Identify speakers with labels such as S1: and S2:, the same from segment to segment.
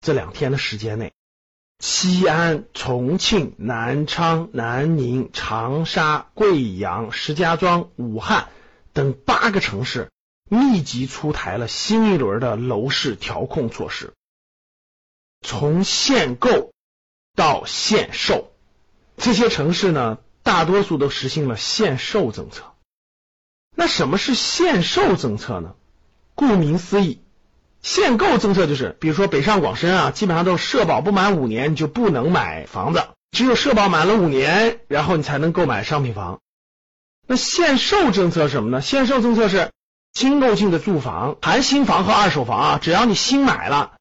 S1: 这两天的时间内，西安、重庆、南昌、南宁、长沙、贵阳、石家庄、武汉等八个城市密集出台了新一轮的楼市调控措施，从限购到限售，这些城市呢，大多数都实行了限售政策。那什么是限售政策呢？顾名思义，限购政策就是，比如说北上广深啊，基本上都是社保不满五年你就不能买房子，只有社保满了五年，然后你才能购买商品房。那限售政策是什么呢？限售政策是新购进的住房，含新房和二手房啊，只要你新买了，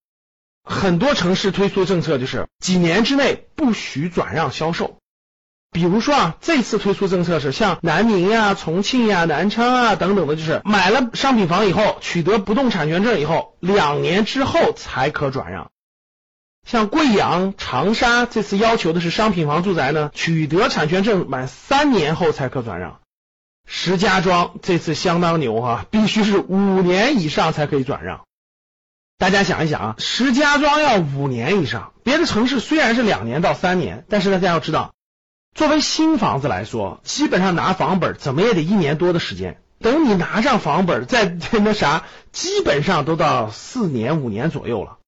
S1: 很多城市推出政策就是几年之内不许转让销售。比如说啊，这次推出政策是像南宁呀、重庆呀、南昌啊等等的，就是买了商品房以后，取得不动产权证以后，两年之后才可转让。像贵阳、长沙这次要求的是商品房住宅呢，取得产权证满三年后才可转让。石家庄这次相当牛哈，必须是五年以上才可以转让。大家想一想啊，石家庄要五年以上，别的城市虽然是两年到三年，但是大家要知道。作为新房子来说，基本上拿房本怎么也得一年多的时间。等你拿上房本，再 那啥，基本上都到四年五年左右了。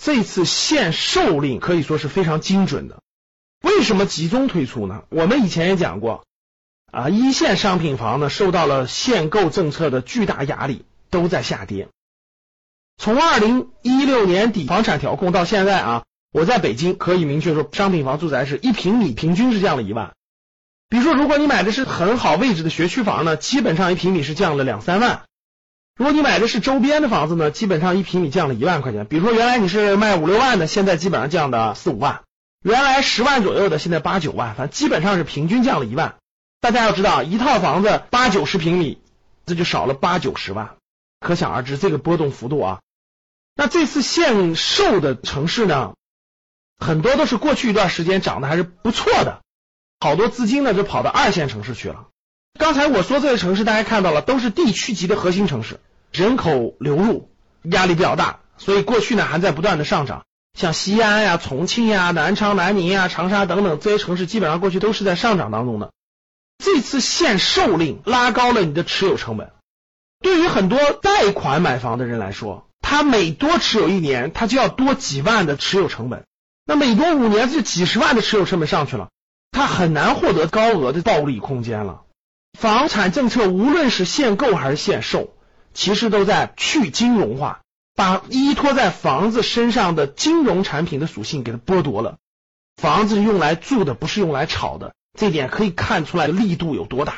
S1: 这次限售令可以说是非常精准的。为什么集中推出呢？我们以前也讲过啊，一线商品房呢受到了限购政策的巨大压力，都在下跌。从二零一六年底房产调控到现在啊。我在北京可以明确说，商品房住宅是一平米平均是降了一万。比如说，如果你买的是很好位置的学区房呢，基本上一平米是降了两三万。如果你买的是周边的房子呢，基本上一平米降了一万块钱。比如说，原来你是卖五六万的，现在基本上降的四五万；原来十万左右的，现在八九万，反正基本上是平均降了一万。大家要知道，一套房子八九十平米，这就少了八九十万，可想而知这个波动幅度啊。那这次限售的城市呢？很多都是过去一段时间涨得还是不错的，好多资金呢就跑到二线城市去了。刚才我说这些城市，大家看到了，都是地区级的核心城市，人口流入压力比较大，所以过去呢还在不断的上涨。像西安呀、重庆呀、南昌、南宁呀、长沙等等这些城市，基本上过去都是在上涨当中的。这次限售令拉高了你的持有成本，对于很多贷款买房的人来说，他每多持有一年，他就要多几万的持有成本。那每多五年，这几十万的持有成本上去了，他很难获得高额的暴利空间了。房产政策无论是限购还是限售，其实都在去金融化，把依托在房子身上的金融产品的属性给它剥夺了。房子用来住的，不是用来炒的，这点可以看出来力度有多大。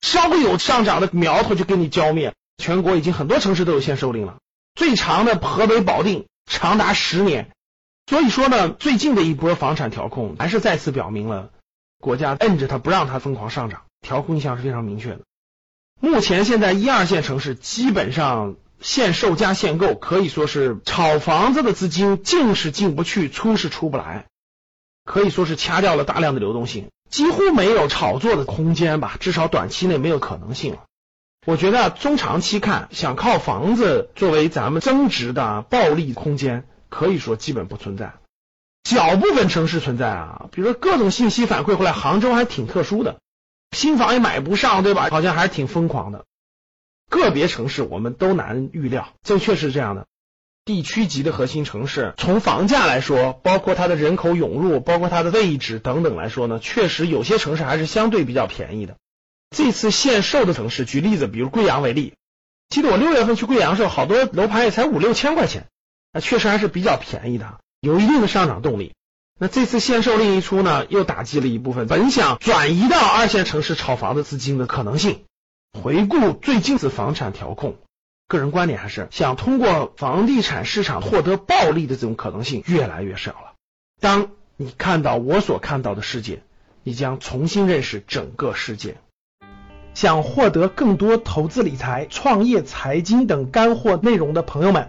S1: 稍微有上涨的苗头就给你浇灭。全国已经很多城市都有限售令了，最长的河北保定长达十年。所以说呢，最近的一波房产调控还是再次表明了国家摁着它不让它疯狂上涨，调控意向是非常明确的。目前现在一二线城市基本上限售加限购，可以说是炒房子的资金进是进不去，出是出不来，可以说是掐掉了大量的流动性，几乎没有炒作的空间吧，至少短期内没有可能性了。我觉得中长期看，想靠房子作为咱们增值的暴利空间。可以说基本不存在，小部分城市存在啊，比如说各种信息反馈回来，杭州还挺特殊的，新房也买不上，对吧？好像还是挺疯狂的。个别城市我们都难预料，这确实是这样的。地区级的核心城市，从房价来说，包括它的人口涌入，包括它的位置等等来说呢，确实有些城市还是相对比较便宜的。这次限售的城市，举例子，比如贵阳为例，记得我六月份去贵阳时候，好多楼盘也才五六千块钱。那确实还是比较便宜的，有一定的上涨动力。那这次限售令一出呢，又打击了一部分本想转移到二线城市炒房的资金的可能性。回顾最近次房产调控，个人观点还是想通过房地产市场获得暴利的这种可能性越来越少了。当你看到我所看到的世界，你将重新认识整个世界。想获得更多投资理财、创业、财经等干货内容的朋友们，